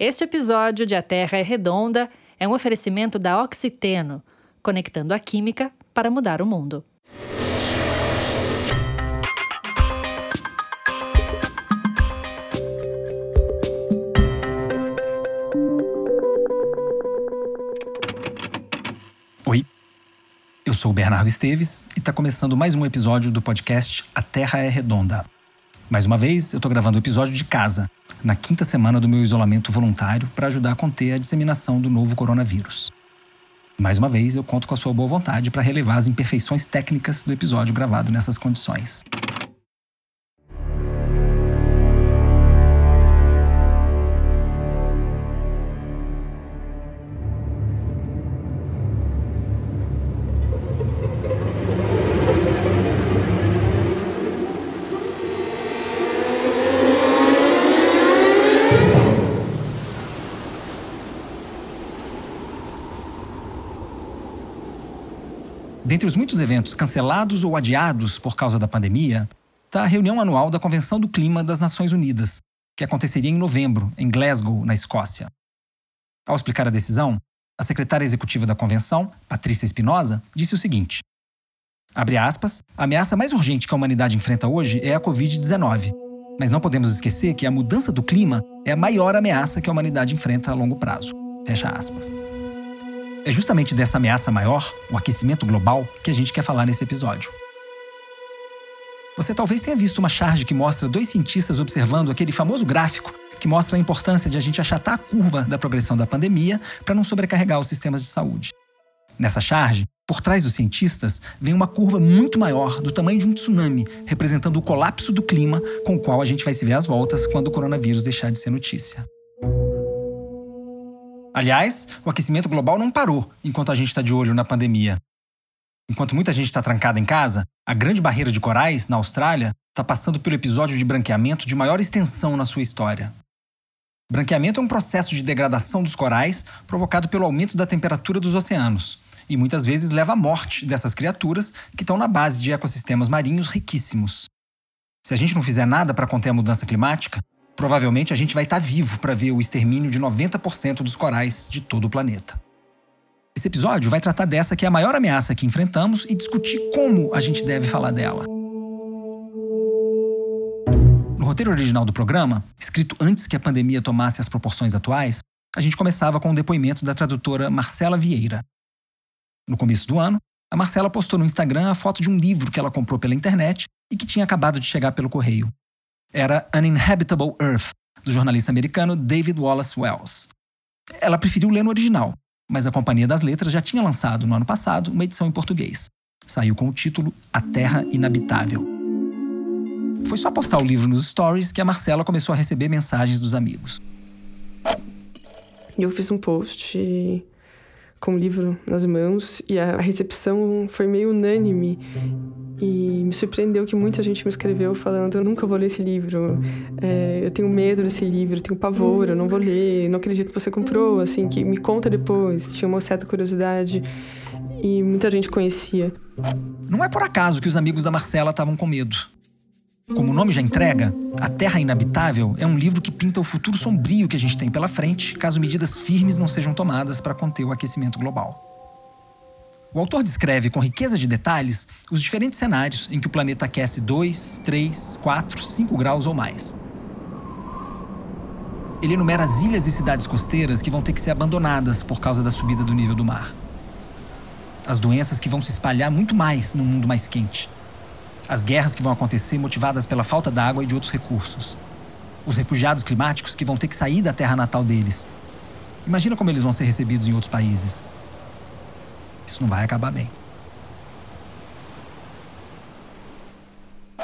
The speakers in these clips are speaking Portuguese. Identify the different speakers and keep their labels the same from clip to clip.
Speaker 1: Este episódio de A Terra é Redonda é um oferecimento da Oxiteno, conectando a química para mudar o mundo.
Speaker 2: Oi, eu sou o Bernardo Esteves e está começando mais um episódio do podcast A Terra é Redonda. Mais uma vez, eu estou gravando o episódio de casa, na quinta semana do meu isolamento voluntário para ajudar a conter a disseminação do novo coronavírus. Mais uma vez, eu conto com a sua boa vontade para relevar as imperfeições técnicas do episódio gravado nessas condições. Dentre os muitos eventos cancelados ou adiados por causa da pandemia, está a reunião anual da Convenção do Clima das Nações Unidas, que aconteceria em novembro, em Glasgow, na Escócia. Ao explicar a decisão, a secretária executiva da convenção, Patrícia Espinosa, disse o seguinte: Abre aspas, a ameaça mais urgente que a humanidade enfrenta hoje é a Covid-19. Mas não podemos esquecer que a mudança do clima é a maior ameaça que a humanidade enfrenta a longo prazo. Fecha aspas. É justamente dessa ameaça maior, o aquecimento global, que a gente quer falar nesse episódio. Você talvez tenha visto uma charge que mostra dois cientistas observando aquele famoso gráfico que mostra a importância de a gente achatar a curva da progressão da pandemia para não sobrecarregar os sistemas de saúde. Nessa charge, por trás dos cientistas, vem uma curva muito maior, do tamanho de um tsunami, representando o colapso do clima com o qual a gente vai se ver às voltas quando o coronavírus deixar de ser notícia. Aliás, o aquecimento global não parou enquanto a gente está de olho na pandemia. Enquanto muita gente está trancada em casa, a grande barreira de corais, na Austrália, está passando pelo episódio de branqueamento de maior extensão na sua história. Branqueamento é um processo de degradação dos corais provocado pelo aumento da temperatura dos oceanos e muitas vezes leva à morte dessas criaturas que estão na base de ecossistemas marinhos riquíssimos. Se a gente não fizer nada para conter a mudança climática, provavelmente a gente vai estar vivo para ver o extermínio de 90% dos corais de todo o planeta. Esse episódio vai tratar dessa que é a maior ameaça que enfrentamos e discutir como a gente deve falar dela. No roteiro original do programa, escrito antes que a pandemia tomasse as proporções atuais, a gente começava com um depoimento da tradutora Marcela Vieira. No começo do ano, a Marcela postou no Instagram a foto de um livro que ela comprou pela internet e que tinha acabado de chegar pelo correio era Uninhabitable Earth, do jornalista americano David Wallace Wells. Ela preferiu ler no original, mas a Companhia das Letras já tinha lançado no ano passado uma edição em português. Saiu com o título A Terra Inabitável. Foi só postar o livro nos stories que a Marcela começou a receber mensagens dos amigos.
Speaker 3: Eu fiz um post com o livro nas mãos e a recepção foi meio unânime. E me surpreendeu que muita gente me escreveu falando: Eu nunca vou ler esse livro, é, eu tenho medo desse livro, tenho pavor, eu não vou ler, não acredito que você comprou, assim, que me conta depois. Tinha uma certa curiosidade e muita gente conhecia.
Speaker 2: Não é por acaso que os amigos da Marcela estavam com medo. Como o nome já entrega, A Terra Inabitável é um livro que pinta o futuro sombrio que a gente tem pela frente, caso medidas firmes não sejam tomadas para conter o aquecimento global. O autor descreve com riqueza de detalhes os diferentes cenários em que o planeta aquece 2, 3, 4, 5 graus ou mais. Ele enumera as ilhas e cidades costeiras que vão ter que ser abandonadas por causa da subida do nível do mar. As doenças que vão se espalhar muito mais no mundo mais quente as guerras que vão acontecer motivadas pela falta d'água e de outros recursos. Os refugiados climáticos que vão ter que sair da terra natal deles. Imagina como eles vão ser recebidos em outros países. Isso não vai acabar bem.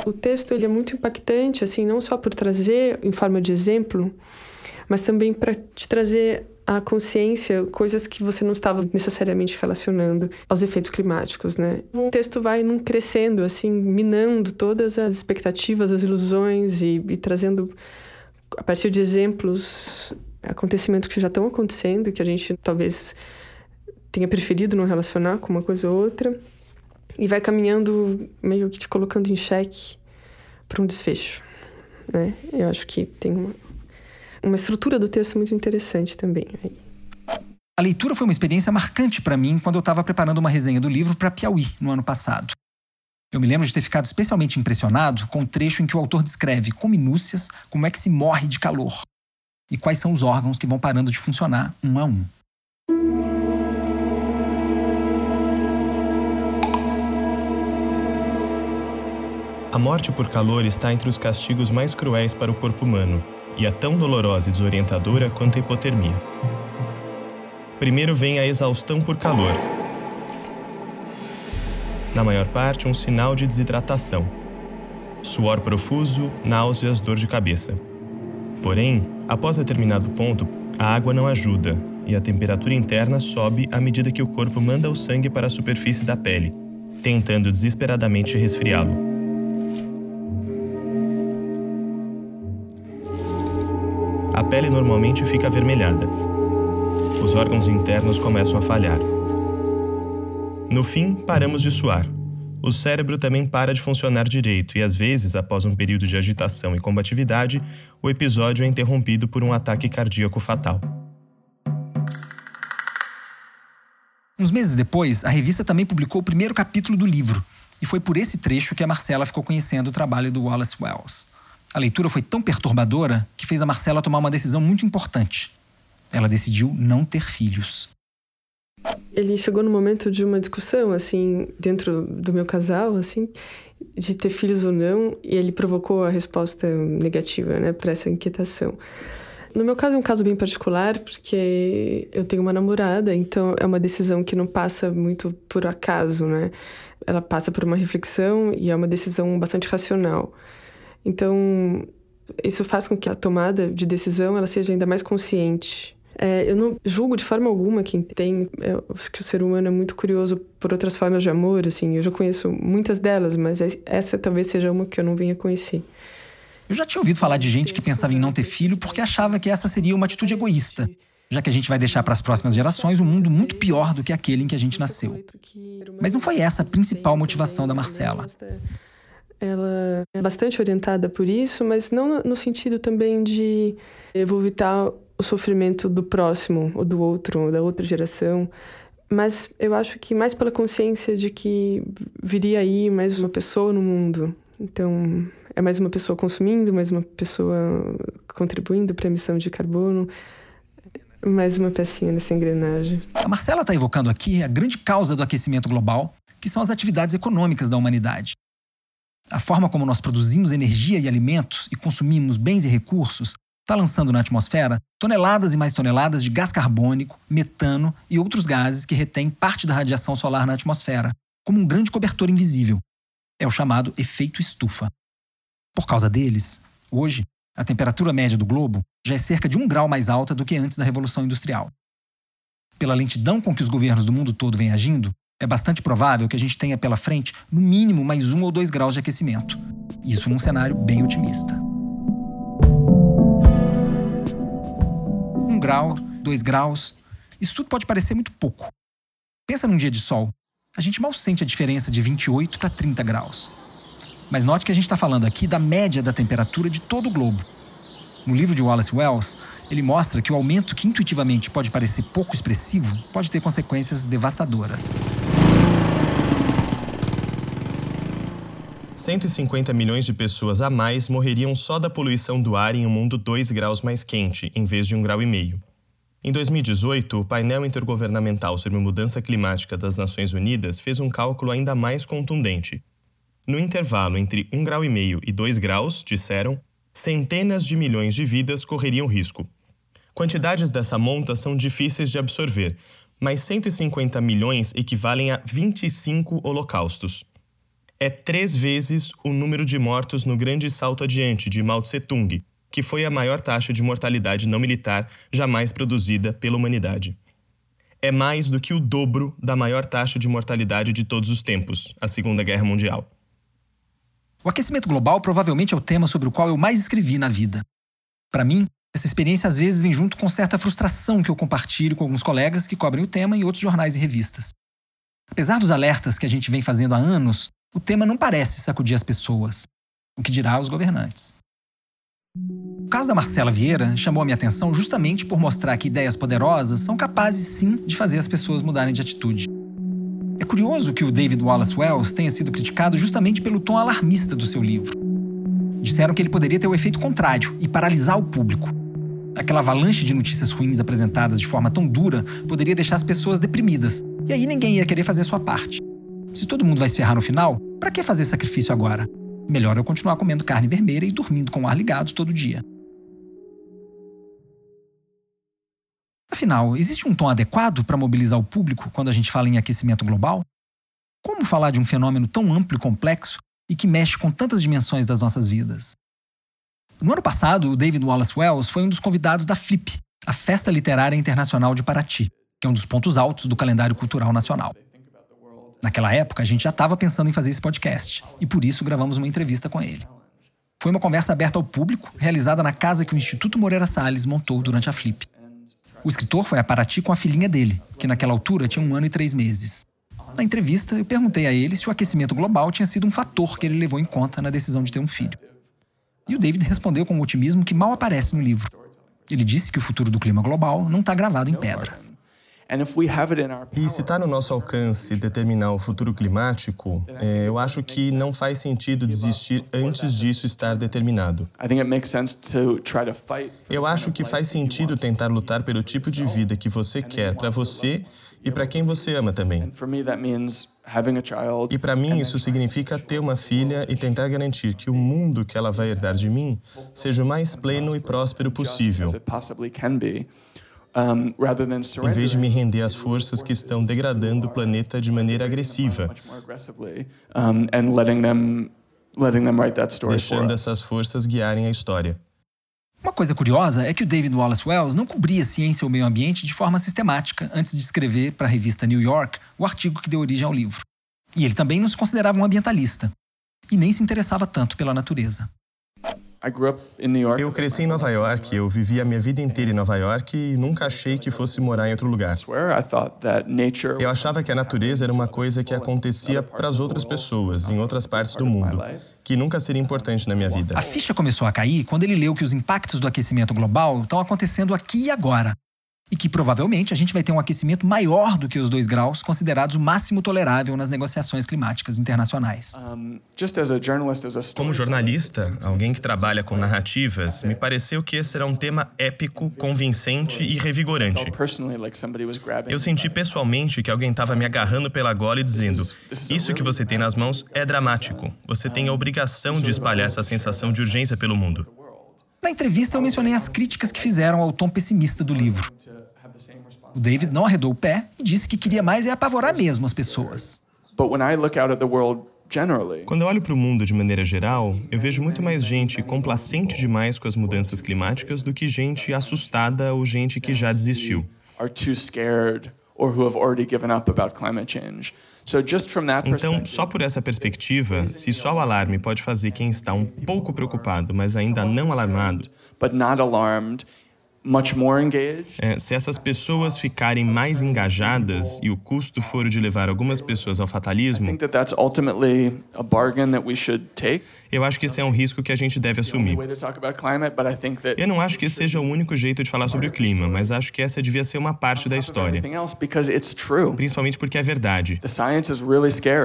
Speaker 3: O texto ele é muito impactante, assim, não só por trazer em forma de exemplo, mas também para te trazer a consciência coisas que você não estava necessariamente relacionando aos efeitos climáticos, né? O texto vai num crescendo, assim, minando todas as expectativas, as ilusões e, e trazendo, a partir de exemplos, acontecimentos que já estão acontecendo, que a gente talvez tenha preferido não relacionar com uma coisa ou outra, e vai caminhando meio que te colocando em xeque para um desfecho, né? Eu acho que tem uma uma estrutura do texto muito interessante também.
Speaker 2: A leitura foi uma experiência marcante para mim quando eu estava preparando uma resenha do livro para Piauí no ano passado. Eu me lembro de ter ficado especialmente impressionado com o trecho em que o autor descreve com minúcias como é que se morre de calor e quais são os órgãos que vão parando de funcionar um a um.
Speaker 4: A morte por calor está entre os castigos mais cruéis para o corpo humano e é tão dolorosa e desorientadora quanto a hipotermia. Primeiro vem a exaustão por calor. Na maior parte, um sinal de desidratação. Suor profuso, náuseas, dor de cabeça. Porém, após determinado ponto, a água não ajuda e a temperatura interna sobe à medida que o corpo manda o sangue para a superfície da pele, tentando desesperadamente resfriá-lo. Pele normalmente fica avermelhada, os órgãos internos começam a falhar. No fim, paramos de suar. O cérebro também para de funcionar direito e, às vezes, após um período de agitação e combatividade, o episódio é interrompido por um ataque cardíaco fatal.
Speaker 2: Uns meses depois, a revista também publicou o primeiro capítulo do livro, e foi por esse trecho que a Marcela ficou conhecendo o trabalho do Wallace Wells. A leitura foi tão perturbadora que fez a Marcela tomar uma decisão muito importante ela decidiu não ter filhos.
Speaker 3: Ele chegou no momento de uma discussão, assim, dentro do meu casal, assim, de ter filhos ou não, e ele provocou a resposta negativa, né, para essa inquietação. No meu caso é um caso bem particular, porque eu tenho uma namorada, então é uma decisão que não passa muito por acaso, né? Ela passa por uma reflexão e é uma decisão bastante racional. Então, isso faz com que a tomada de decisão ela seja ainda mais consciente é, eu não julgo de forma alguma quem tem. Eu é, acho que o ser humano é muito curioso por outras formas de amor, assim. Eu já conheço muitas delas, mas essa talvez seja uma que eu não venha conhecer.
Speaker 2: Eu já tinha ouvido falar de gente que pensava em não ter filho porque achava que essa seria uma atitude egoísta, já que a gente vai deixar para as próximas gerações um mundo muito pior do que aquele em que a gente nasceu. Mas não foi essa a principal motivação da Marcela.
Speaker 3: Ela é bastante orientada por isso, mas não no sentido também de eu vou evitar o sofrimento do próximo, ou do outro, ou da outra geração. Mas eu acho que mais pela consciência de que viria aí mais uma pessoa no mundo. Então, é mais uma pessoa consumindo, mais uma pessoa contribuindo para a emissão de carbono, mais uma pecinha nessa engrenagem.
Speaker 2: A Marcela está evocando aqui a grande causa do aquecimento global, que são as atividades econômicas da humanidade. A forma como nós produzimos energia e alimentos e consumimos bens e recursos está lançando na atmosfera toneladas e mais toneladas de gás carbônico, metano e outros gases que retêm parte da radiação solar na atmosfera, como um grande cobertor invisível. É o chamado efeito estufa. Por causa deles, hoje, a temperatura média do globo já é cerca de um grau mais alta do que antes da Revolução Industrial. Pela lentidão com que os governos do mundo todo vêm agindo, é bastante provável que a gente tenha pela frente, no mínimo, mais um ou dois graus de aquecimento. Isso num cenário bem otimista. grau, dois graus. Isso tudo pode parecer muito pouco. Pensa num dia de sol. A gente mal sente a diferença de 28 para 30 graus. Mas note que a gente está falando aqui da média da temperatura de todo o globo. No livro de Wallace Wells, ele mostra que o aumento que intuitivamente pode parecer pouco expressivo pode ter consequências devastadoras.
Speaker 4: 150 milhões de pessoas a mais morreriam só da poluição do ar em um mundo 2 graus mais quente, em vez de 1,5 grau. E meio. Em 2018, o painel intergovernamental sobre mudança climática das Nações Unidas fez um cálculo ainda mais contundente. No intervalo entre 1,5 grau e 2 graus, disseram, centenas de milhões de vidas correriam risco. Quantidades dessa monta são difíceis de absorver, mas 150 milhões equivalem a 25 holocaustos é três vezes o número de mortos no Grande Salto Adiante de Mao Tse-tung, que foi a maior taxa de mortalidade não militar jamais produzida pela humanidade. É mais do que o dobro da maior taxa de mortalidade de todos os tempos, a Segunda Guerra Mundial.
Speaker 2: O aquecimento global provavelmente é o tema sobre o qual eu mais escrevi na vida. Para mim, essa experiência às vezes vem junto com certa frustração que eu compartilho com alguns colegas que cobrem o tema em outros jornais e revistas. Apesar dos alertas que a gente vem fazendo há anos, o tema não parece sacudir as pessoas, o que dirá os governantes. O caso da Marcela Vieira chamou a minha atenção justamente por mostrar que ideias poderosas são capazes sim de fazer as pessoas mudarem de atitude. É curioso que o David Wallace Wells tenha sido criticado justamente pelo tom alarmista do seu livro. Disseram que ele poderia ter o efeito contrário e paralisar o público. Aquela avalanche de notícias ruins apresentadas de forma tão dura poderia deixar as pessoas deprimidas, e aí ninguém ia querer fazer a sua parte. Se todo mundo vai se ferrar no final, para que fazer sacrifício agora? Melhor eu continuar comendo carne vermelha e dormindo com o ar ligado todo dia. Afinal, existe um tom adequado para mobilizar o público quando a gente fala em aquecimento global? Como falar de um fenômeno tão amplo e complexo e que mexe com tantas dimensões das nossas vidas? No ano passado, o David Wallace Wells foi um dos convidados da FLIP, a Festa Literária Internacional de Paraty, que é um dos pontos altos do calendário cultural nacional. Naquela época, a gente já estava pensando em fazer esse podcast, e por isso gravamos uma entrevista com ele. Foi uma conversa aberta ao público, realizada na casa que o Instituto Moreira Salles montou durante a Flip. O escritor foi a Paraty com a filhinha dele, que naquela altura tinha um ano e três meses. Na entrevista, eu perguntei a ele se o aquecimento global tinha sido um fator que ele levou em conta na decisão de ter um filho. E o David respondeu com um otimismo que mal aparece no livro. Ele disse que o futuro do clima global não está gravado em pedra.
Speaker 4: E se está no nosso alcance determinar o futuro climático, é, eu acho que não faz sentido desistir antes disso estar determinado. Eu acho que faz sentido tentar lutar pelo tipo de vida que você quer para você e para quem você ama também. E para mim isso significa ter uma filha e tentar garantir que o mundo que ela vai herdar de mim seja o mais pleno e próspero possível. Em vez de me render às forças que estão degradando o planeta de maneira agressiva, deixando essas forças guiarem a história.
Speaker 2: Uma coisa curiosa é que o David Wallace Wells não cobria ciência ou meio ambiente de forma sistemática antes de escrever para a revista New York o artigo que deu origem ao livro. E ele também não se considerava um ambientalista e nem se interessava tanto pela natureza.
Speaker 4: Eu cresci em Nova York, eu vivi a minha vida inteira em Nova York e nunca achei que fosse morar em outro lugar. Eu achava que a natureza era uma coisa que acontecia para as outras pessoas, em outras partes do mundo que nunca seria importante na minha vida.
Speaker 2: A ficha começou a cair quando ele leu que os impactos do aquecimento global estão acontecendo aqui e agora. E que provavelmente a gente vai ter um aquecimento maior do que os 2 graus, considerados o máximo tolerável nas negociações climáticas internacionais.
Speaker 4: Como jornalista, alguém que trabalha com narrativas, me pareceu que esse era um tema épico, convincente e revigorante. Eu senti pessoalmente que alguém estava me agarrando pela gola e dizendo: Isso que você tem nas mãos é dramático. Você tem a obrigação de espalhar essa sensação de urgência pelo mundo.
Speaker 2: Na entrevista, eu mencionei as críticas que fizeram ao tom pessimista do livro. O David não arredou o pé e disse que queria mais é apavorar mesmo as pessoas.
Speaker 4: Quando eu olho para o mundo de maneira geral, eu vejo muito mais gente complacente demais com as mudanças climáticas do que gente assustada ou gente que já desistiu. Então, só por essa perspectiva, se só o alarme pode fazer quem está um pouco preocupado, mas ainda não alarmado, é, se essas pessoas ficarem mais engajadas e o custo for o de levar algumas pessoas ao fatalismo, eu acho que esse é um risco que a gente deve assumir. Eu não acho que esse seja o único jeito de falar sobre o clima, mas acho que essa devia ser uma parte da história. Principalmente porque é verdade.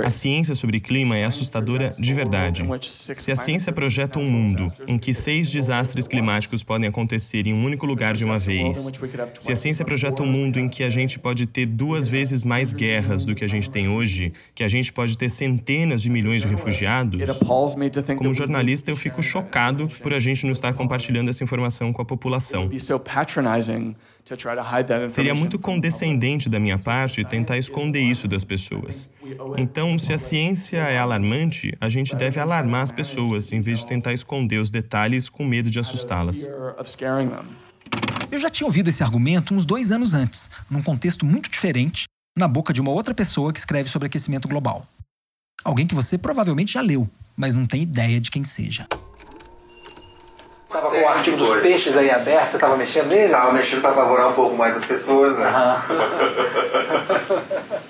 Speaker 4: A ciência sobre clima é assustadora de verdade. Se a ciência projeta um mundo em que seis desastres climáticos podem acontecer em um único lugar lugar de uma vez. Se a ciência projeta um mundo em que a gente pode ter duas vezes mais guerras do que a gente tem hoje, que a gente pode ter centenas de milhões de refugiados, como jornalista eu fico chocado por a gente não estar compartilhando essa informação com a população. Seria muito condescendente da minha parte tentar esconder isso das pessoas. Então, se a ciência é alarmante, a gente deve alarmar as pessoas, em vez de tentar esconder os detalhes com medo de assustá-las.
Speaker 2: Eu já tinha ouvido esse argumento uns dois anos antes, num contexto muito diferente, na boca de uma outra pessoa que escreve sobre aquecimento global. Alguém que você provavelmente já leu, mas não tem ideia de quem seja.
Speaker 5: Tava com o artigo dos peixes aí aberto, você tava mexendo nele?
Speaker 6: Tava mexendo para apavorar um pouco mais as pessoas, né?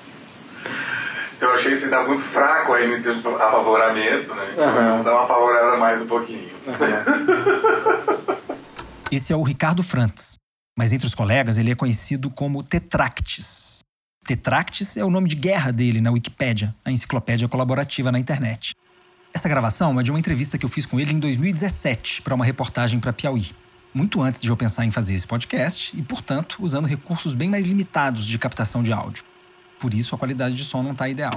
Speaker 6: Então eu achei esse dá muito fraco ainda em termos de apavoramento, né? Então uhum. vamos dar uma apavorada mais um pouquinho. Uhum.
Speaker 2: esse é o Ricardo Frantes, mas entre os colegas ele é conhecido como Tetractis. Tetractis é o nome de guerra dele na Wikipédia, a enciclopédia colaborativa na internet. Essa gravação é de uma entrevista que eu fiz com ele em 2017 para uma reportagem para Piauí. Muito antes de eu pensar em fazer esse podcast e, portanto, usando recursos bem mais limitados de captação de áudio. Por isso, a qualidade de som não está ideal.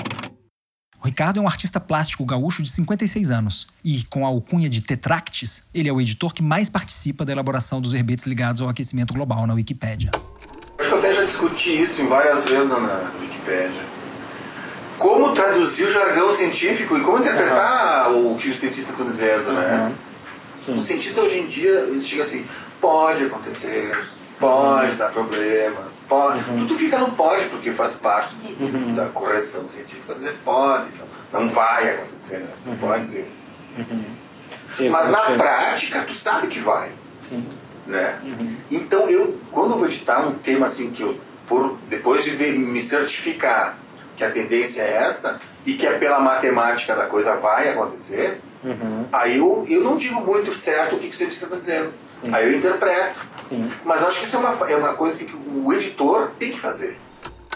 Speaker 2: O Ricardo é um artista plástico gaúcho de 56 anos e, com a alcunha de Tetractis, ele é o editor que mais participa da elaboração dos verbetes ligados ao aquecimento global na Wikipédia.
Speaker 6: Acho que eu até já discuti isso em várias vezes na, Wikipédia. Como traduzir o jargão científico e como interpretar uhum. o que os cientistas estão dizendo, uhum. né? Sim. O cientista hoje em dia chega assim, pode acontecer, pode uhum. dar problema, pode. Uhum. Tudo fica no pode, porque faz parte do, uhum. da correção científica dizer pode, não, não vai acontecer, né? Não uhum. pode dizer. Uhum. Sim, Mas na prática, tu sabe que vai. Sim. Né? Uhum. Então eu, quando eu vou editar um tema assim que eu, por, depois de ver, me certificar que a tendência é esta e que é pela matemática da coisa vai acontecer, uhum. aí eu, eu não digo muito certo o que, que cientista está dizendo. Sim. Aí eu interpreto. Sim. Mas eu acho que isso é uma, é uma coisa assim que o editor tem que fazer.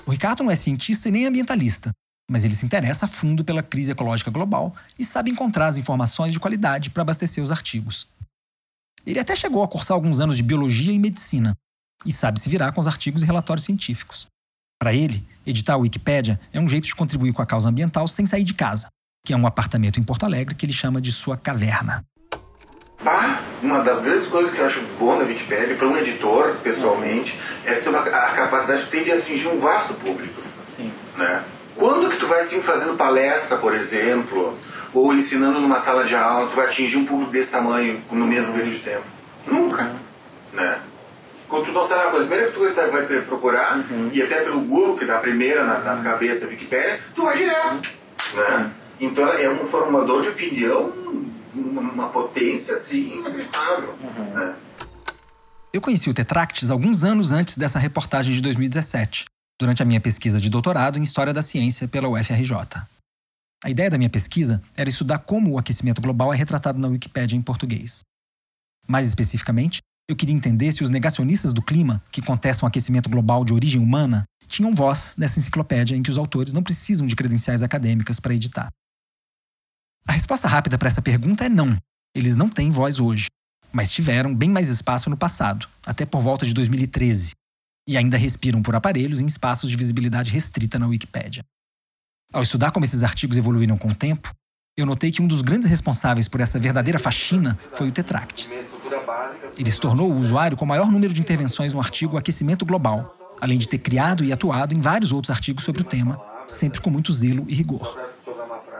Speaker 2: O Ricardo não é cientista e nem ambientalista, mas ele se interessa a fundo pela crise ecológica global e sabe encontrar as informações de qualidade para abastecer os artigos. Ele até chegou a cursar alguns anos de biologia e medicina e sabe se virar com os artigos e relatórios científicos. Para ele, editar a Wikipédia é um jeito de contribuir com a causa ambiental sem sair de casa, que é um apartamento em Porto Alegre que ele chama de sua caverna.
Speaker 6: Ah, uma das grandes coisas que eu acho boa na Wikipédia, para um editor, pessoalmente, é ter uma, a capacidade que tem de atingir um vasto público. Sim. Né? Quando que tu vai assim fazendo palestra, por exemplo, ou ensinando numa sala de aula, tu vai atingir um público desse tamanho no mesmo período de tempo? Nunca. Uhum. Né? Quando tu não sabe uma coisa, a primeira que tu vai procurar, uhum. e até pelo Google, que dá a primeira na, na cabeça Wikipédia, tu vai direto. Né? Então é um formador de opinião uma potência assim inacreditável. Uhum. Né?
Speaker 2: Eu conheci o Tetractis alguns anos antes dessa reportagem de 2017, durante a minha pesquisa de doutorado em História da Ciência pela UFRJ. A ideia da minha pesquisa era estudar como o aquecimento global é retratado na Wikipédia em português. Mais especificamente, eu queria entender se os negacionistas do clima, que contestam o aquecimento global de origem humana, tinham voz nessa enciclopédia em que os autores não precisam de credenciais acadêmicas para editar. A resposta rápida para essa pergunta é não. Eles não têm voz hoje, mas tiveram bem mais espaço no passado, até por volta de 2013, e ainda respiram por aparelhos em espaços de visibilidade restrita na Wikipédia. Ao estudar como esses artigos evoluíram com o tempo, eu notei que um dos grandes responsáveis por essa verdadeira faxina foi o Tetractis. Ele se tornou o usuário com o maior número de intervenções no artigo Aquecimento Global, além de ter criado e atuado em vários outros artigos sobre o tema, sempre com muito zelo e rigor.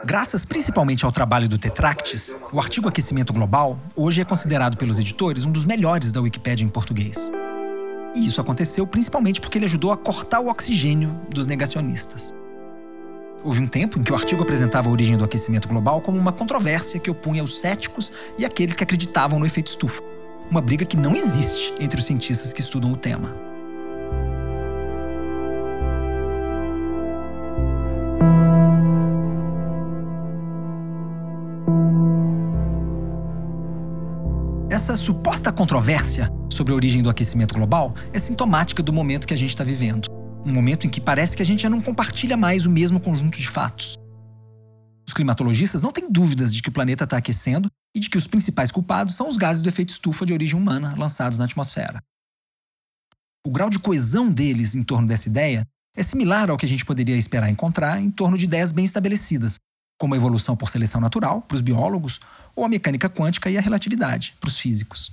Speaker 2: Graças principalmente ao trabalho do Tetractis, o artigo Aquecimento Global hoje é considerado pelos editores um dos melhores da Wikipédia em português. E isso aconteceu principalmente porque ele ajudou a cortar o oxigênio dos negacionistas. Houve um tempo em que o artigo apresentava a origem do aquecimento global como uma controvérsia que opunha os céticos e aqueles que acreditavam no efeito estufa. Uma briga que não existe entre os cientistas que estudam o tema. Essa suposta controvérsia sobre a origem do aquecimento global é sintomática do momento que a gente está vivendo. Um momento em que parece que a gente já não compartilha mais o mesmo conjunto de fatos. Os climatologistas não têm dúvidas de que o planeta está aquecendo e de que os principais culpados são os gases do efeito estufa de origem humana lançados na atmosfera. O grau de coesão deles em torno dessa ideia é similar ao que a gente poderia esperar encontrar em torno de ideias bem estabelecidas, como a evolução por seleção natural, para os biólogos, ou a mecânica quântica e a relatividade, para os físicos.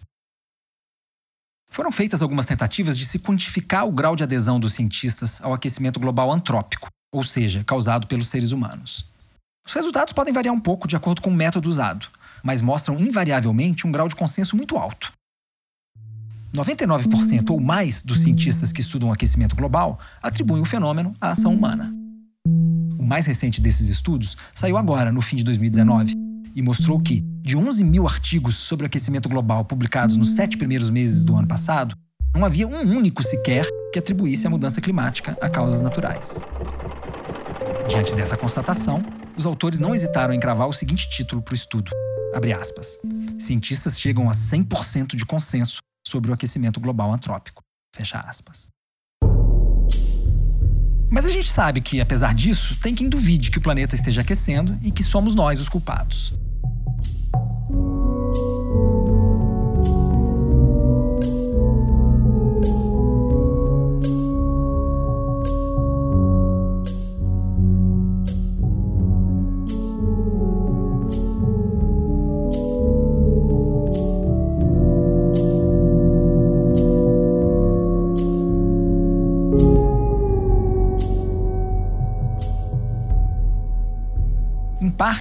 Speaker 2: Foram feitas algumas tentativas de se quantificar o grau de adesão dos cientistas ao aquecimento global antrópico, ou seja, causado pelos seres humanos. Os resultados podem variar um pouco de acordo com o método usado, mas mostram invariavelmente um grau de consenso muito alto. 99% ou mais dos cientistas que estudam o aquecimento global atribuem o fenômeno à ação humana. O mais recente desses estudos saiu agora, no fim de 2019, e mostrou que, de 11 mil artigos sobre aquecimento global publicados nos sete primeiros meses do ano passado, não havia um único sequer que atribuísse a mudança climática a causas naturais. Diante dessa constatação, os autores não hesitaram em cravar o seguinte título para o estudo: aspas, Cientistas chegam a 100% de consenso sobre o aquecimento global antrópico. Fecha aspas. Mas a gente sabe que, apesar disso, tem quem duvide que o planeta esteja aquecendo e que somos nós os culpados.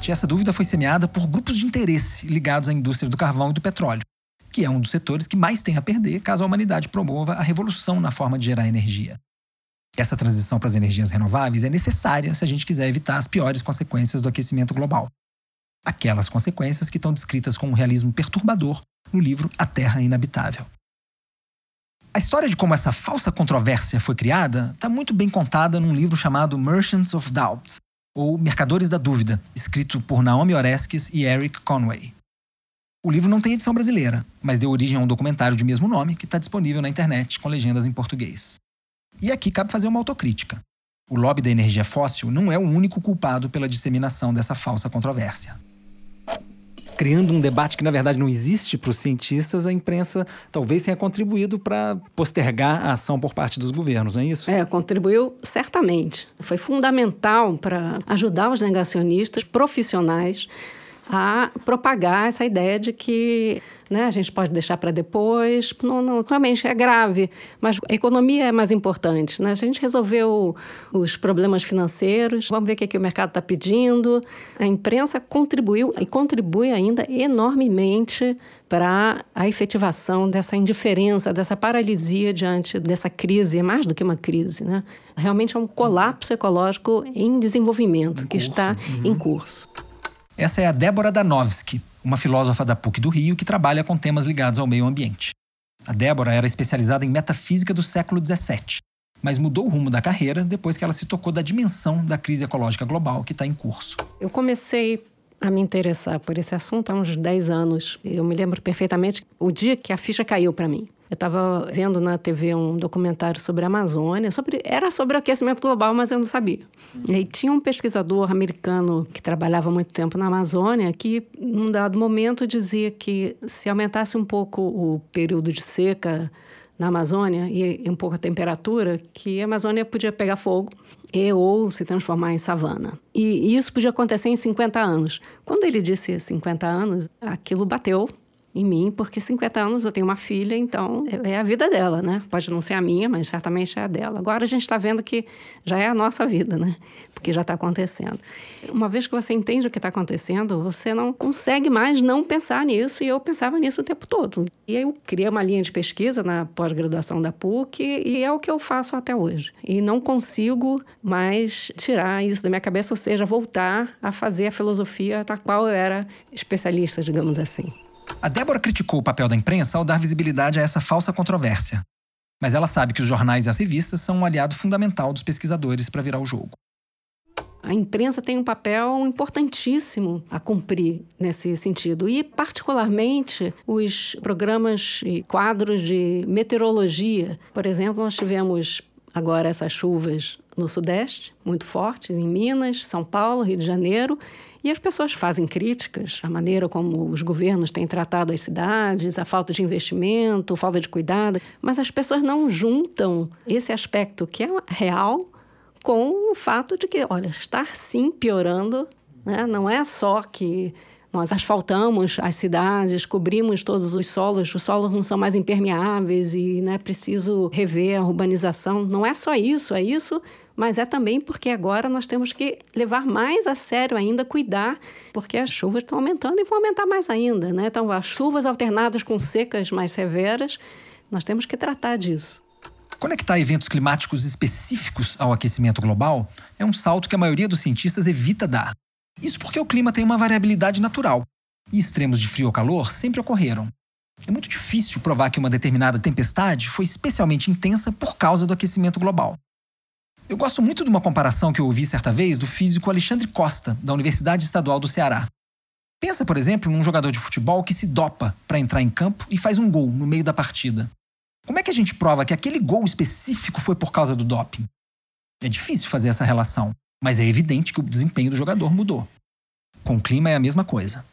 Speaker 2: Parte, essa dúvida foi semeada por grupos de interesse ligados à indústria do carvão e do petróleo, que é um dos setores que mais tem a perder caso a humanidade promova a revolução na forma de gerar energia. Essa transição para as energias renováveis é necessária se a gente quiser evitar as piores consequências do aquecimento global. Aquelas consequências que estão descritas com um realismo perturbador no livro A Terra Inabitável. A história de como essa falsa controvérsia foi criada está muito bem contada num livro chamado Merchants of Doubt, ou Mercadores da Dúvida, escrito por Naomi Oreskes e Eric Conway. O livro não tem edição brasileira, mas deu origem a um documentário de mesmo nome que está disponível na internet com legendas em português. E aqui cabe fazer uma autocrítica. O lobby da energia fóssil não é o único culpado pela disseminação dessa falsa controvérsia criando um debate que na verdade não existe para os cientistas, a imprensa talvez tenha contribuído para postergar a ação por parte dos governos, não é isso?
Speaker 7: É, contribuiu certamente. Foi fundamental para ajudar os negacionistas profissionais a propagar essa ideia de que né, a gente pode deixar para depois. Não, não, realmente é grave, mas a economia é mais importante. Né? A gente resolveu os problemas financeiros, vamos ver o que, é que o mercado está pedindo. A imprensa contribuiu e contribui ainda enormemente para a efetivação dessa indiferença, dessa paralisia diante dessa crise, é mais do que uma crise, né? Realmente é um colapso ecológico em desenvolvimento em que está uhum. em curso.
Speaker 2: Essa é a Débora Danowski, uma filósofa da PUC do Rio que trabalha com temas ligados ao meio ambiente. A Débora era especializada em metafísica do século XVII, mas mudou o rumo da carreira depois que ela se tocou da dimensão da crise ecológica global que está em curso.
Speaker 7: Eu comecei a me interessar por esse assunto há uns 10 anos. Eu me lembro perfeitamente o dia que a ficha caiu para mim. Eu estava vendo na TV um documentário sobre a Amazônia, sobre, era sobre aquecimento global, mas eu não sabia. E aí tinha um pesquisador americano que trabalhava muito tempo na Amazônia que, num dado momento, dizia que se aumentasse um pouco o período de seca na Amazônia e, e um pouco a temperatura, que a Amazônia podia pegar fogo e ou se transformar em savana. E, e isso podia acontecer em 50 anos. Quando ele disse 50 anos, aquilo bateu em mim, porque 50 anos eu tenho uma filha, então é, é a vida dela, né? Pode não ser a minha, mas certamente é a dela. Agora a gente está vendo que já é a nossa vida, né? Porque já está acontecendo. Uma vez que você entende o que está acontecendo, você não consegue mais não pensar nisso, e eu pensava nisso o tempo todo. E eu criei uma linha de pesquisa na pós-graduação da PUC, e é o que eu faço até hoje. E não consigo mais tirar isso da minha cabeça, ou seja, voltar a fazer a filosofia da qual eu era especialista, digamos assim.
Speaker 2: A Débora criticou o papel da imprensa ao dar visibilidade a essa falsa controvérsia. Mas ela sabe que os jornais e as revistas são um aliado fundamental dos pesquisadores para virar o jogo.
Speaker 7: A imprensa tem um papel importantíssimo a cumprir nesse sentido. E, particularmente, os programas e quadros de meteorologia. Por exemplo, nós tivemos agora essas chuvas no Sudeste, muito fortes, em Minas, São Paulo, Rio de Janeiro. E as pessoas fazem críticas à maneira como os governos têm tratado as cidades, a falta de investimento, a falta de cuidado, mas as pessoas não juntam esse aspecto que é real com o fato de que, olha, está sim piorando, né? não é só que nós asfaltamos as cidades, cobrimos todos os solos, os solos não são mais impermeáveis e é né, preciso rever a urbanização. Não é só isso, é isso mas é também porque agora nós temos que levar mais a sério ainda, cuidar, porque as chuvas estão aumentando e vão aumentar mais ainda, né? Então, as chuvas alternadas com secas mais severas, nós temos que tratar disso.
Speaker 2: Conectar eventos climáticos específicos ao aquecimento global é um salto que a maioria dos cientistas evita dar. Isso porque o clima tem uma variabilidade natural e extremos de frio ou calor sempre ocorreram. É muito difícil provar que uma determinada tempestade foi especialmente intensa por causa do aquecimento global. Eu gosto muito de uma comparação que eu ouvi certa vez do físico Alexandre Costa, da Universidade Estadual do Ceará. Pensa, por exemplo, num jogador de futebol que se dopa para entrar em campo e faz um gol no meio da partida. Como é que a gente prova que aquele gol específico foi por causa do doping? É difícil fazer essa relação, mas é evidente que o desempenho do jogador mudou. Com o clima é a mesma coisa.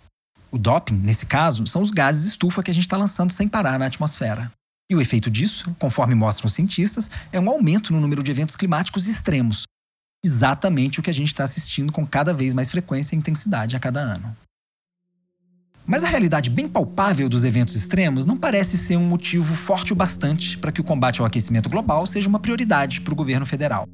Speaker 2: O doping, nesse caso, são os gases estufa que a gente está lançando sem parar na atmosfera. E o efeito disso, conforme mostram os cientistas, é um aumento no número de eventos climáticos extremos. Exatamente o que a gente está assistindo com cada vez mais frequência e intensidade a cada ano. Mas a realidade bem palpável dos eventos extremos não parece ser um motivo forte o bastante para que o combate ao aquecimento global seja uma prioridade para o governo federal.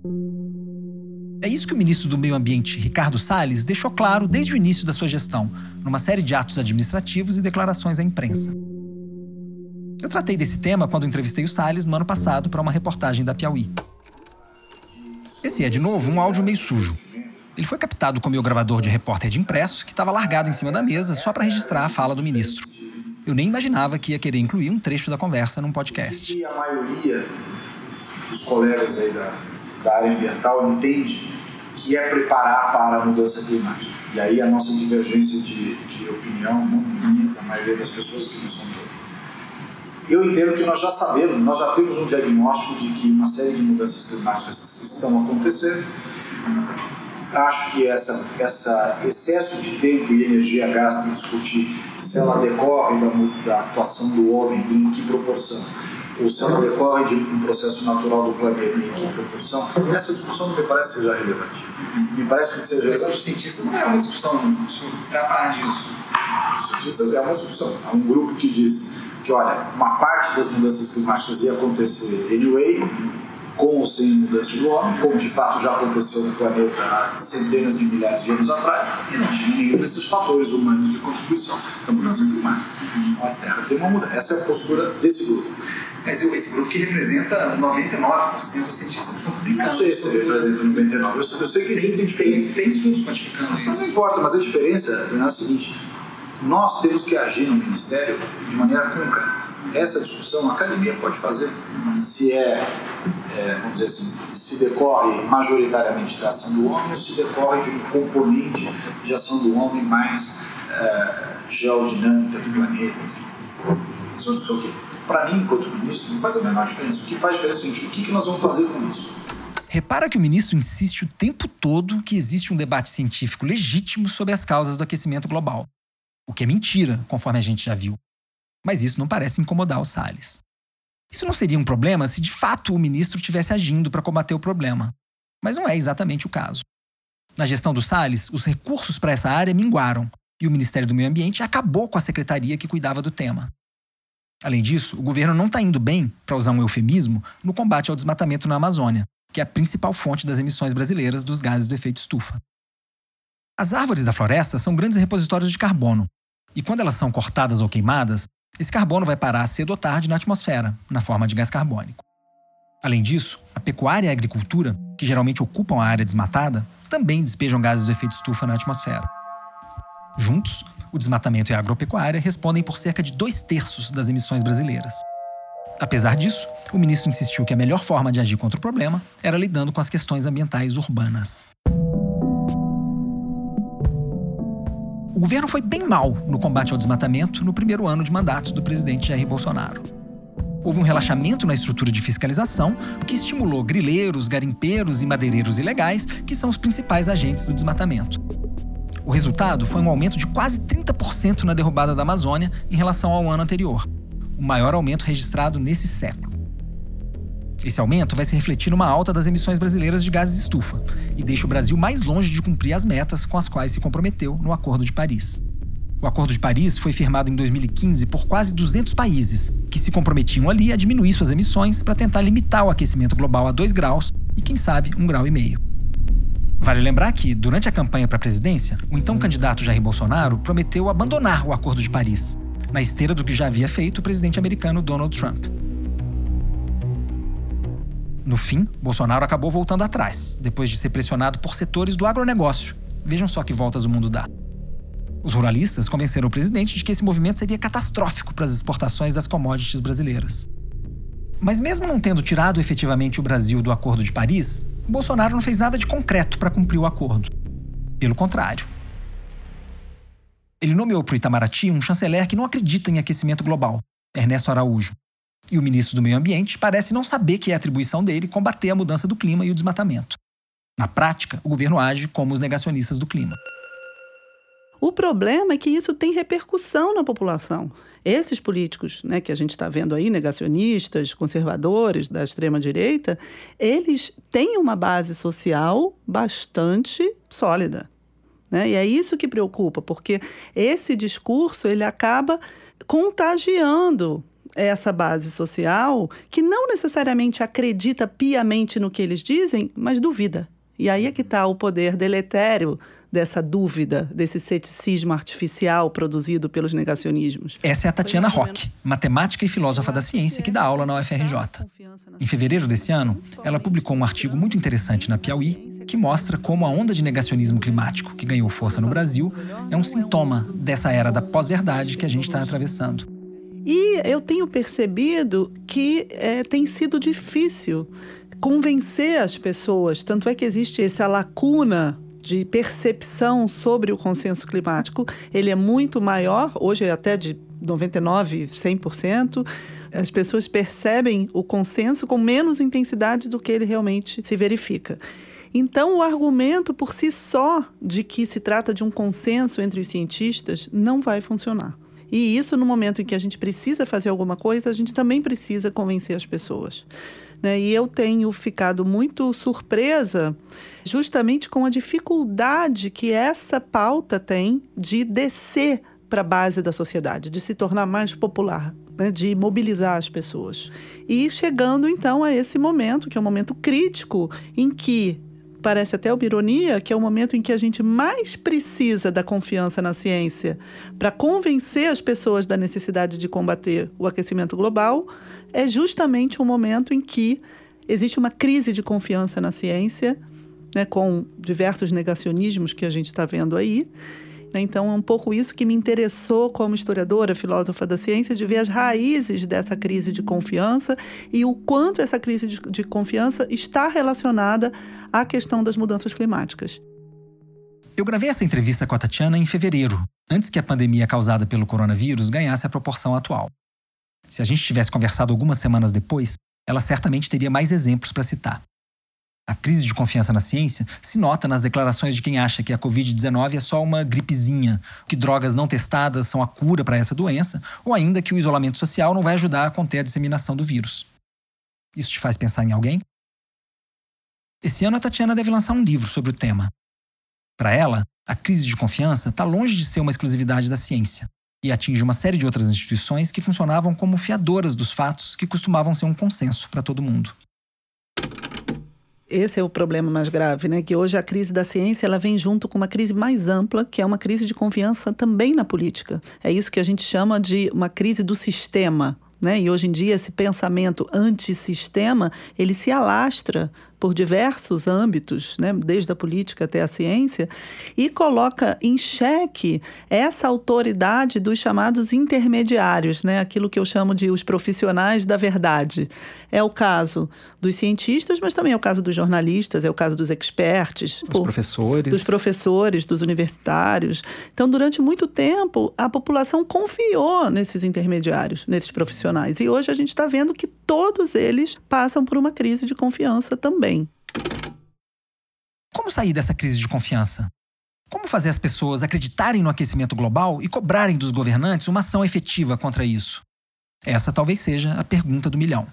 Speaker 2: É isso que o ministro do Meio Ambiente, Ricardo Salles, deixou claro desde o início da sua gestão, numa série de atos administrativos e declarações à imprensa. Eu tratei desse tema quando entrevistei o Salles no ano passado para uma reportagem da Piauí. Esse é, de novo, um áudio meio sujo. Ele foi captado com meu gravador de repórter de impresso, que estava largado em cima da mesa só para registrar a fala do ministro. Eu nem imaginava que ia querer incluir um trecho da conversa num podcast.
Speaker 8: E a maioria dos colegas aí da, da área ambiental entende que é preparar para a mudança climática. E aí a nossa divergência de, de opinião, minha, da maioria das pessoas que não são todas. Eu entendo que nós já sabemos, nós já temos um diagnóstico de que uma série de mudanças climáticas estão acontecendo. Acho que essa, essa excesso de tempo e energia gasta em discutir se ela decorre da, da atuação do homem e em que proporção ou se ela decorre de um processo natural do planeta em que proporção, essa discussão não me parece que seja relevante. Me parece que seja.
Speaker 5: Mas os cientistas não é uma discussão para falar disso.
Speaker 8: Os cientistas é uma discussão. Há um grupo que diz que, olha, uma parte das mudanças climáticas ia acontecer anyway, com ou sem mudança do homem, como de fato já aconteceu no planeta há centenas de milhares de anos atrás, e não tinha nenhum desses fatores humanos de contribuição da mudança climática. Então a Terra tem uma mudança. Essa é a postura desse grupo.
Speaker 5: Mas esse grupo que representa 99% dos cientistas estão publicando.
Speaker 8: Não sei se representa 99%. Eu sei, eu sei que existem diferenças.
Speaker 5: Tem estudos quantificando isso.
Speaker 8: Mas não importa, mas a diferença é o seguinte: nós temos que agir no Ministério de maneira concreta. Essa discussão a academia pode fazer. Se é, é, vamos dizer assim, se decorre majoritariamente da ação do homem ou se decorre de um componente de ação do homem mais é, geodinâmica do planeta, enfim. Isso é uma que para mim, enquanto ministro, não faz a menor diferença. O que faz diferença é o que nós vamos fazer com isso?
Speaker 2: Repara que o ministro insiste o tempo todo que existe um debate científico legítimo sobre as causas do aquecimento global. O que é mentira, conforme a gente já viu. Mas isso não parece incomodar o Salles. Isso não seria um problema se de fato o ministro estivesse agindo para combater o problema. Mas não é exatamente o caso. Na gestão do Salles, os recursos para essa área minguaram e o Ministério do Meio Ambiente acabou com a secretaria que cuidava do tema. Além disso, o governo não está indo bem, para usar um eufemismo, no combate ao desmatamento na Amazônia, que é a principal fonte das emissões brasileiras dos gases do efeito estufa. As árvores da floresta são grandes repositórios de carbono, e quando elas são cortadas ou queimadas, esse carbono vai parar cedo ou tarde na atmosfera, na forma de gás carbônico. Além disso, a pecuária e a agricultura, que geralmente ocupam a área desmatada, também despejam gases do efeito estufa na atmosfera. Juntos, o desmatamento e a agropecuária respondem por cerca de dois terços das emissões brasileiras. Apesar disso, o ministro insistiu que a melhor forma de agir contra o problema era lidando com as questões ambientais urbanas. O governo foi bem mal no combate ao desmatamento no primeiro ano de mandato do presidente Jair Bolsonaro. Houve um relaxamento na estrutura de fiscalização que estimulou grileiros, garimpeiros e madeireiros ilegais, que são os principais agentes do desmatamento. O resultado foi um aumento de quase 30% na derrubada da Amazônia em relação ao ano anterior, o maior aumento registrado nesse século. Esse aumento vai se refletir numa alta das emissões brasileiras de gases estufa e deixa o Brasil mais longe de cumprir as metas com as quais se comprometeu no Acordo de Paris. O Acordo de Paris foi firmado em 2015 por quase 200 países, que se comprometiam ali a diminuir suas emissões para tentar limitar o aquecimento global a 2 graus e, quem sabe, 1,5 grau. E meio. Vale lembrar que, durante a campanha para a presidência, o então candidato Jair Bolsonaro prometeu abandonar o Acordo de Paris, na esteira do que já havia feito o presidente americano Donald Trump. No fim, Bolsonaro acabou voltando atrás, depois de ser pressionado por setores do agronegócio. Vejam só que voltas o mundo dá. Os ruralistas convenceram o presidente de que esse movimento seria catastrófico para as exportações das commodities brasileiras. Mas, mesmo não tendo tirado efetivamente o Brasil do Acordo de Paris, Bolsonaro não fez nada de concreto para cumprir o acordo. Pelo contrário. Ele nomeou para o Itamaraty um chanceler que não acredita em aquecimento global, Ernesto Araújo. E o ministro do Meio Ambiente parece não saber que é atribuição dele combater a mudança do clima e o desmatamento. Na prática, o governo age como os negacionistas do clima.
Speaker 9: O problema é que isso tem repercussão na população. Esses políticos né, que a gente está vendo aí, negacionistas, conservadores da extrema-direita, eles têm uma base social bastante sólida. Né? E é isso que preocupa, porque esse discurso ele acaba contagiando essa base social que não necessariamente acredita piamente no que eles dizem, mas duvida. E aí é que está o poder deletério dessa dúvida, desse ceticismo artificial produzido pelos negacionismos.
Speaker 2: Essa é a Tatiana Roque, matemática e filósofa da ciência que dá aula na UFRJ. Em fevereiro desse ano, ela publicou um artigo muito interessante na Piauí que mostra como a onda de negacionismo climático que ganhou força no Brasil é um sintoma dessa era da pós-verdade que a gente está atravessando.
Speaker 9: E eu tenho percebido que é, tem sido difícil convencer as pessoas, tanto é que existe essa lacuna de percepção sobre o consenso climático, ele é muito maior, hoje é até de 99, 100%. As pessoas percebem o consenso com menos intensidade do que ele realmente se verifica. Então, o argumento por si só de que se trata de um consenso entre os cientistas não vai funcionar. E isso, no momento em que a gente precisa fazer alguma coisa, a gente também precisa convencer as pessoas. Né? E eu tenho ficado muito surpresa justamente com a dificuldade que essa pauta tem de descer para a base da sociedade, de se tornar mais popular. Né, de mobilizar as pessoas. E chegando então a esse momento, que é um momento crítico, em que parece até uma ironia, que é o momento em que a gente mais precisa da confiança na ciência para convencer as pessoas da necessidade de combater o aquecimento global, é justamente o um momento em que existe uma crise de confiança na ciência, né, com diversos negacionismos que a gente está vendo aí. Então, é um pouco isso que me interessou como historiadora, filósofa da ciência, de ver as raízes dessa crise de confiança e o quanto essa crise de, de confiança está relacionada à questão das mudanças climáticas.
Speaker 2: Eu gravei essa entrevista com a Tatiana em fevereiro, antes que a pandemia causada pelo coronavírus ganhasse a proporção atual. Se a gente tivesse conversado algumas semanas depois, ela certamente teria mais exemplos para citar. A crise de confiança na ciência se nota nas declarações de quem acha que a Covid-19 é só uma gripezinha, que drogas não testadas são a cura para essa doença, ou ainda que o isolamento social não vai ajudar a conter a disseminação do vírus. Isso te faz pensar em alguém? Esse ano a Tatiana deve lançar um livro sobre o tema. Para ela, a crise de confiança está longe de ser uma exclusividade da ciência e atinge uma série de outras instituições que funcionavam como fiadoras dos fatos que costumavam ser um consenso para todo mundo.
Speaker 9: Esse é o problema mais grave, né? Que hoje a crise da ciência ela vem junto com uma crise mais ampla, que é uma crise de confiança também na política. É isso que a gente chama de uma crise do sistema. Né? E hoje em dia esse pensamento antissistema ele se alastra por diversos âmbitos, né, desde a política até a ciência, e coloca em xeque essa autoridade dos chamados intermediários, né, aquilo que eu chamo de os profissionais da verdade. É o caso dos cientistas, mas também é o caso dos jornalistas, é o caso dos experts,
Speaker 2: dos professores,
Speaker 9: dos professores, dos universitários. Então, durante muito tempo, a população confiou nesses intermediários, nesses profissionais, e hoje a gente está vendo que todos eles passam por uma crise de confiança também.
Speaker 2: Como sair dessa crise de confiança? Como fazer as pessoas acreditarem no aquecimento global e cobrarem dos governantes uma ação efetiva contra isso? Essa talvez seja a pergunta do milhão.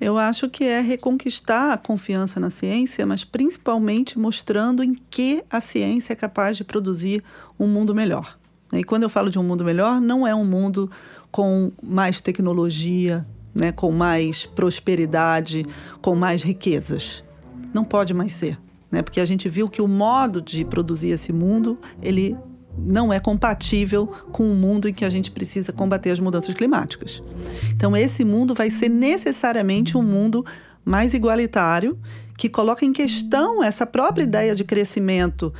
Speaker 9: Eu acho que é reconquistar a confiança na ciência, mas principalmente mostrando em que a ciência é capaz de produzir um mundo melhor. E quando eu falo de um mundo melhor, não é um mundo com mais tecnologia, né, com mais prosperidade, com mais riquezas. Não pode mais ser, né? Porque a gente viu que o modo de produzir esse mundo, ele não é compatível com o mundo em que a gente precisa combater as mudanças climáticas. Então esse mundo vai ser necessariamente um mundo mais igualitário, que coloca em questão essa própria ideia de crescimento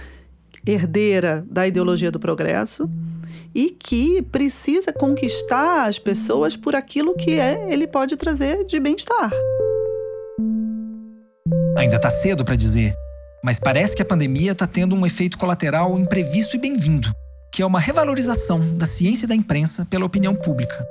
Speaker 9: herdeira da ideologia do progresso e que precisa conquistar as pessoas por aquilo que é, ele pode trazer de bem-estar.
Speaker 2: Ainda está cedo para dizer, mas parece que a pandemia está tendo um efeito colateral imprevisto e bem-vindo, que é uma revalorização da ciência e da imprensa pela opinião pública.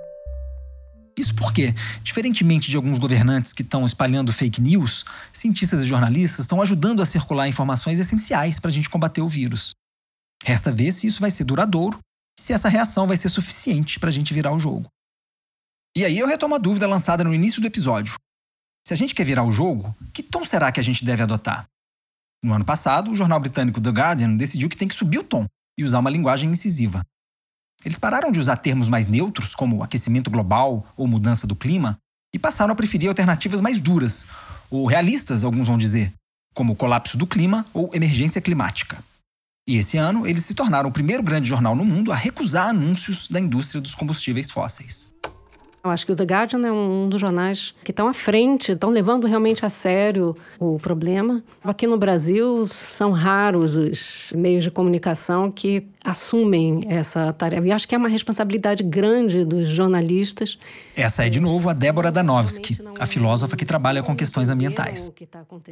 Speaker 2: Isso porque, diferentemente de alguns governantes que estão espalhando fake news, cientistas e jornalistas estão ajudando a circular informações essenciais para a gente combater o vírus. Resta ver se isso vai ser duradouro e se essa reação vai ser suficiente para a gente virar o jogo. E aí eu retomo a dúvida lançada no início do episódio. Se a gente quer virar o jogo, que tom será que a gente deve adotar? No ano passado, o jornal britânico The Guardian decidiu que tem que subir o tom e usar uma linguagem incisiva. Eles pararam de usar termos mais neutros, como aquecimento global ou mudança do clima, e passaram a preferir alternativas mais duras, ou realistas, alguns vão dizer, como colapso do clima ou emergência climática. E esse ano, eles se tornaram o primeiro grande jornal no mundo a recusar anúncios da indústria dos combustíveis fósseis.
Speaker 7: Eu acho que o The Guardian é um dos jornais que estão à frente, estão levando realmente a sério o problema. Aqui no Brasil, são raros os meios de comunicação que assumem essa tarefa. E acho que é uma responsabilidade grande dos jornalistas.
Speaker 2: Essa é, de novo, a Débora Danowski, a filósofa que trabalha com questões ambientais.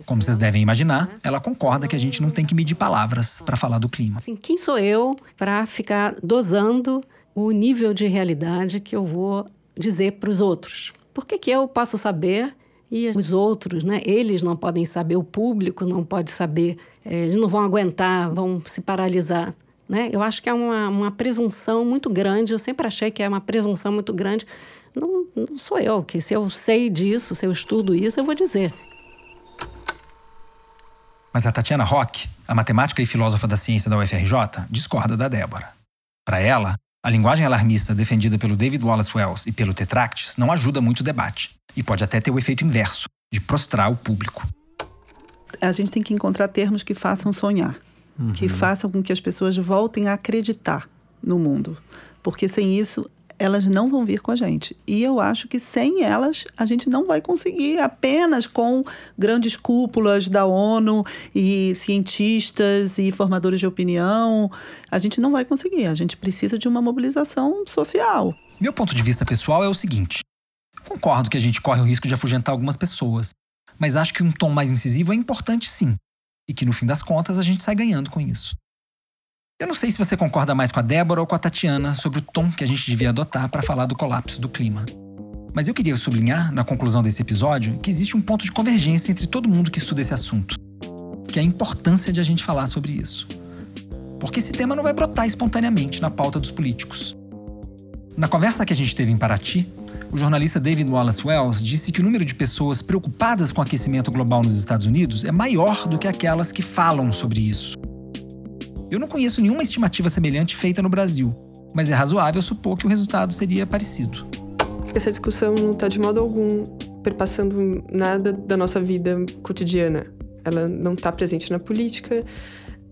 Speaker 2: Como vocês devem imaginar, ela concorda que a gente não tem que medir palavras para falar do clima.
Speaker 7: Assim, quem sou eu para ficar dosando o nível de realidade que eu vou dizer para os outros. Por que, que eu posso saber e os outros, né? Eles não podem saber, o público não pode saber, é, eles não vão aguentar, vão se paralisar. Né? Eu acho que é uma, uma presunção muito grande, eu sempre achei que é uma presunção muito grande. Não, não sou eu, que se eu sei disso, se eu estudo isso, eu vou dizer.
Speaker 2: Mas a Tatiana Rock, a matemática e filósofa da ciência da UFRJ, discorda da Débora. Para ela, a linguagem alarmista defendida pelo David Wallace Wells e pelo Tetractis não ajuda muito o debate e pode até ter o efeito inverso, de prostrar o público.
Speaker 9: A gente tem que encontrar termos que façam sonhar, uhum. que façam com que as pessoas voltem a acreditar no mundo. Porque sem isso elas não vão vir com a gente. E eu acho que sem elas a gente não vai conseguir, apenas com grandes cúpulas da ONU e cientistas e formadores de opinião, a gente não vai conseguir. A gente precisa de uma mobilização social.
Speaker 2: Meu ponto de vista pessoal é o seguinte: concordo que a gente corre o risco de afugentar algumas pessoas, mas acho que um tom mais incisivo é importante sim, e que no fim das contas a gente sai ganhando com isso. Eu não sei se você concorda mais com a Débora ou com a Tatiana sobre o tom que a gente devia adotar para falar do colapso do clima. Mas eu queria sublinhar, na conclusão desse episódio, que existe um ponto de convergência entre todo mundo que estuda esse assunto, que é a importância de a gente falar sobre isso. Porque esse tema não vai brotar espontaneamente na pauta dos políticos. Na conversa que a gente teve em Paraty, o jornalista David Wallace Wells disse que o número de pessoas preocupadas com o aquecimento global nos Estados Unidos é maior do que aquelas que falam sobre isso. Eu não conheço nenhuma estimativa semelhante feita no Brasil, mas é razoável supor que o resultado seria parecido.
Speaker 3: Essa discussão não está de modo algum perpassando nada da nossa vida cotidiana. Ela não está presente na política,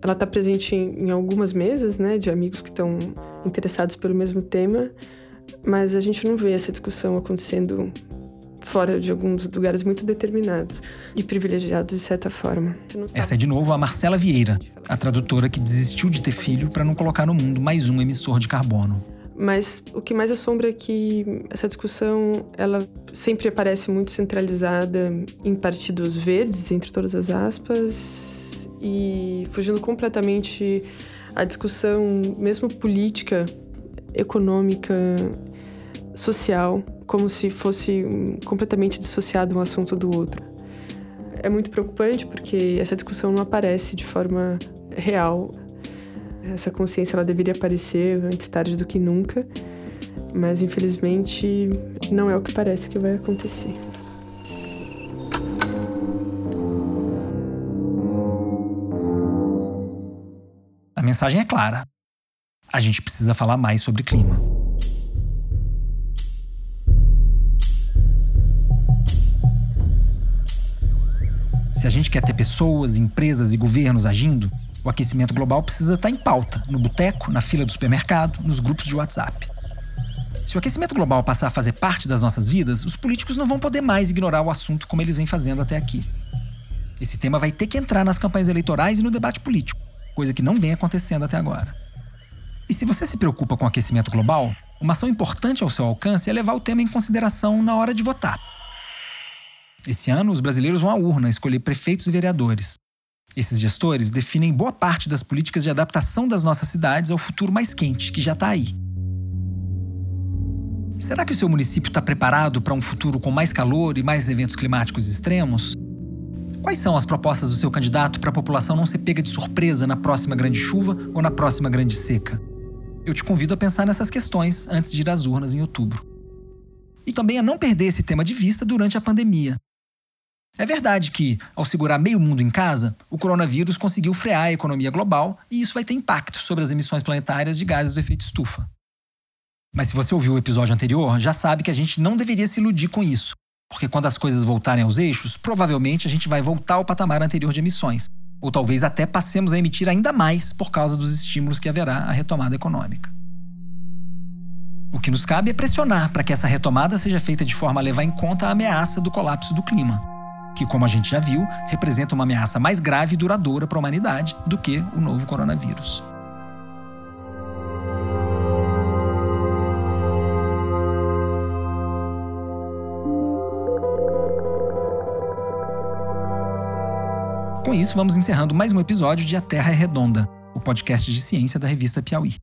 Speaker 3: ela está presente em, em, algumas mesas, né, de amigos que estão interessados pelo mesmo tema, mas a gente não vê essa discussão acontecendo fora de alguns lugares muito determinados e privilegiados de certa forma.
Speaker 2: Essa é de novo a Marcela Vieira, a tradutora que desistiu de ter filho para não colocar no mundo mais um emissor de carbono.
Speaker 3: Mas o que mais assombra é que essa discussão ela sempre aparece muito centralizada em partidos verdes, entre todas as aspas, e fugindo completamente à discussão mesmo política, econômica, social como se fosse completamente dissociado um assunto do outro. É muito preocupante porque essa discussão não aparece de forma real. Essa consciência ela deveria aparecer antes tarde do que nunca, mas infelizmente não é o que parece que vai acontecer.
Speaker 2: A mensagem é clara. A gente precisa falar mais sobre clima. Se a gente quer ter pessoas, empresas e governos agindo, o aquecimento global precisa estar em pauta, no boteco, na fila do supermercado, nos grupos de WhatsApp. Se o aquecimento global passar a fazer parte das nossas vidas, os políticos não vão poder mais ignorar o assunto como eles vêm fazendo até aqui. Esse tema vai ter que entrar nas campanhas eleitorais e no debate político, coisa que não vem acontecendo até agora. E se você se preocupa com o aquecimento global, uma ação importante ao seu alcance é levar o tema em consideração na hora de votar. Esse ano, os brasileiros vão à urna escolher prefeitos e vereadores. Esses gestores definem boa parte das políticas de adaptação das nossas cidades ao futuro mais quente, que já está aí. Será que o seu município está preparado para um futuro com mais calor e mais eventos climáticos extremos? Quais são as propostas do seu candidato para a população não ser pega de surpresa na próxima grande chuva ou na próxima grande seca? Eu te convido a pensar nessas questões antes de ir às urnas em outubro. E também a não perder esse tema de vista durante a pandemia. É verdade que, ao segurar meio mundo em casa, o coronavírus conseguiu frear a economia global e isso vai ter impacto sobre as emissões planetárias de gases do efeito estufa. Mas se você ouviu o episódio anterior, já sabe que a gente não deveria se iludir com isso porque quando as coisas voltarem aos eixos, provavelmente a gente vai voltar ao patamar anterior de emissões. Ou talvez até passemos a emitir ainda mais por causa dos estímulos que haverá à retomada econômica. O que nos cabe é pressionar para que essa retomada seja feita de forma a levar em conta a ameaça do colapso do clima, que, como a gente já viu, representa uma ameaça mais grave e duradoura para a humanidade do que o novo coronavírus. Com isso, vamos encerrando mais um episódio de A Terra é Redonda, o podcast de ciência da revista Piauí.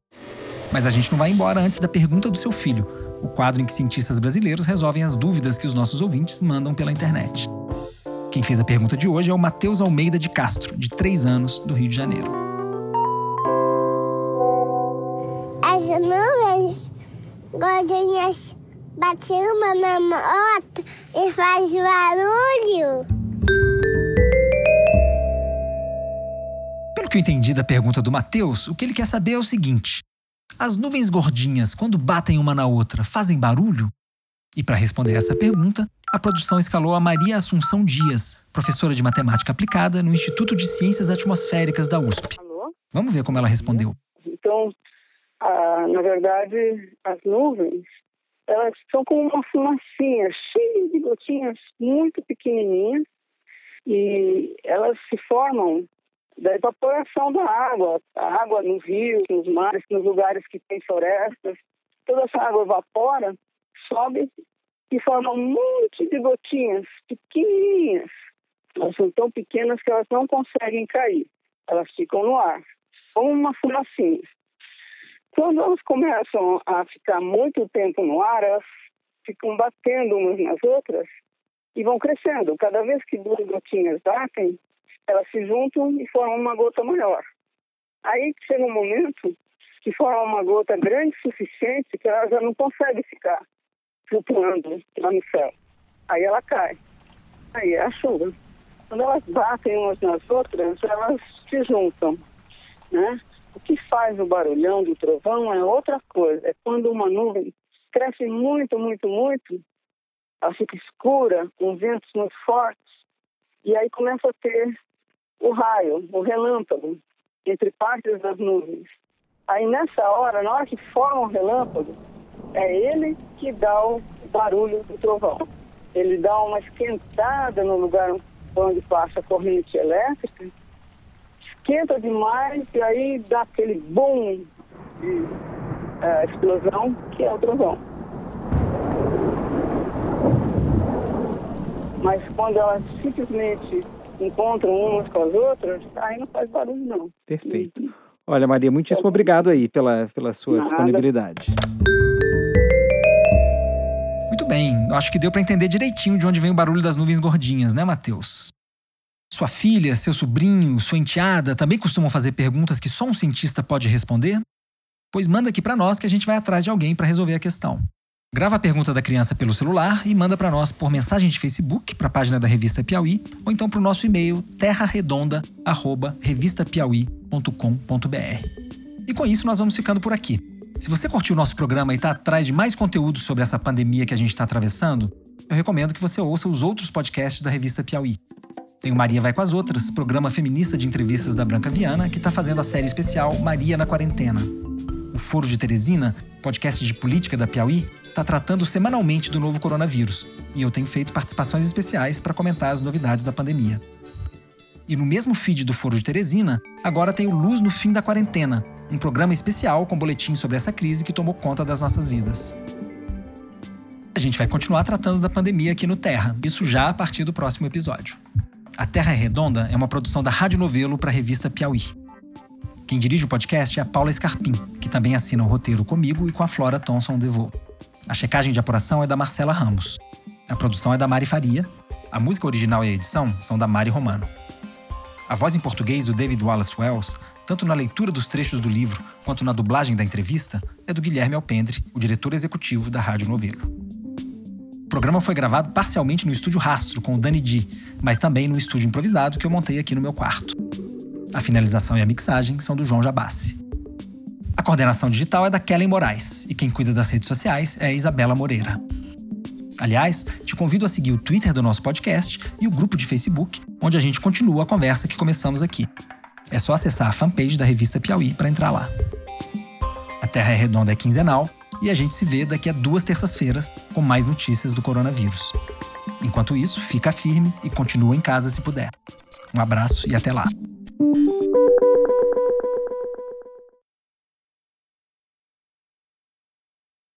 Speaker 2: Mas a gente não vai embora antes da pergunta do seu filho, o quadro em que cientistas brasileiros resolvem as dúvidas que os nossos ouvintes mandam pela internet. Quem fez a pergunta de hoje é o Matheus Almeida de Castro, de 3 anos, do Rio de Janeiro.
Speaker 10: As nuvens gordinhas batem uma na outra e faz barulho.
Speaker 2: que eu entendi da pergunta do Matheus, o que ele quer saber é o seguinte: as nuvens gordinhas, quando batem uma na outra, fazem barulho? E para responder essa pergunta, a produção escalou a Maria Assunção Dias, professora de matemática aplicada no Instituto de Ciências Atmosféricas da USP.
Speaker 11: Alô?
Speaker 2: Vamos ver como ela respondeu.
Speaker 11: Então, ah, na verdade, as nuvens elas são como uma fumacinha, cheia de gotinhas muito pequenininhas, e elas se formam da evaporação da água, a água no rio, nos mares, nos lugares que tem florestas, toda essa água evapora, sobe e forma um monte de gotinhas pequenininhas. Elas são tão pequenas que elas não conseguem cair, elas ficam no ar, como uma fumacinha. Quando elas começam a ficar muito tempo no ar, elas ficam batendo umas nas outras e vão crescendo. Cada vez que duas gotinhas batem, elas se juntam e formam uma gota maior. Aí chega um momento que forma uma gota grande o suficiente que ela já não consegue ficar flutuando lá no céu. Aí ela cai. Aí é a chuva. Quando elas batem umas nas outras, elas se juntam, né? O que faz o barulhão do trovão é outra coisa. É quando uma nuvem cresce muito, muito, muito, ela fica escura, com ventos muito fortes, e aí começa a ter o raio, o relâmpago, entre partes das nuvens. Aí nessa hora, na hora que forma o relâmpago, é ele que dá o barulho do trovão. Ele dá uma esquentada no lugar onde passa a corrente elétrica, esquenta demais e aí dá aquele boom de uh, explosão que é o trovão. Mas quando ela simplesmente encontram umas com as outras, aí não faz barulho, não.
Speaker 2: Perfeito. Olha, Maria, muitíssimo obrigado aí pela, pela sua Nada. disponibilidade. Bem, acho que deu para entender direitinho de onde vem o barulho das nuvens gordinhas, né, Matheus? Sua filha, seu sobrinho, sua enteada também costumam fazer perguntas que só um cientista pode responder? Pois manda aqui para nós que a gente vai atrás de alguém para resolver a questão. Grava a pergunta da criança pelo celular e manda para nós por mensagem de Facebook para a página da revista Piauí ou então para o nosso e-mail terrarredonda@revistapiauí.com.br. E com isso nós vamos ficando por aqui. Se você curtiu o nosso programa e está atrás de mais conteúdo sobre essa pandemia que a gente está atravessando, eu recomendo que você ouça os outros podcasts da revista Piauí. Tem o Maria Vai com as Outras, programa feminista de entrevistas da Branca Viana, que está fazendo a série especial Maria na Quarentena. O Foro de Teresina, podcast de política da Piauí, está tratando semanalmente do novo coronavírus e eu tenho feito participações especiais para comentar as novidades da pandemia. E no mesmo feed do Foro de Teresina, agora tem o Luz no Fim da Quarentena, um programa especial com boletim sobre essa crise que tomou conta das nossas vidas. A gente vai continuar tratando da pandemia aqui no Terra, isso já a partir do próximo episódio. A Terra é Redonda é uma produção da Rádio Novelo para a revista Piauí. Quem dirige o podcast é a Paula Scarpim, que também assina o roteiro comigo e com a Flora Thomson DeVoe. A checagem de apuração é da Marcela Ramos. A produção é da Mari Faria. A música original e a edição são da Mari Romano. A voz em português do David Wallace Wells, tanto na leitura dos trechos do livro quanto na dublagem da entrevista, é do Guilherme Alpendre, o diretor executivo da Rádio Novelo. O programa foi gravado parcialmente no estúdio Rastro com o Dani Di, mas também no estúdio improvisado que eu montei aqui no meu quarto. A finalização e a mixagem são do João Jabassi. A coordenação digital é da Kellen Moraes e quem cuida das redes sociais é a Isabela Moreira. Aliás, te convido a seguir o Twitter do nosso podcast e o grupo de Facebook, onde a gente continua a conversa que começamos aqui. É só acessar a fanpage da revista Piauí para entrar lá. A Terra é Redonda é quinzenal e a gente se vê daqui a duas terças-feiras com mais notícias do coronavírus. Enquanto isso, fica firme e continua em casa se puder. Um abraço e até lá.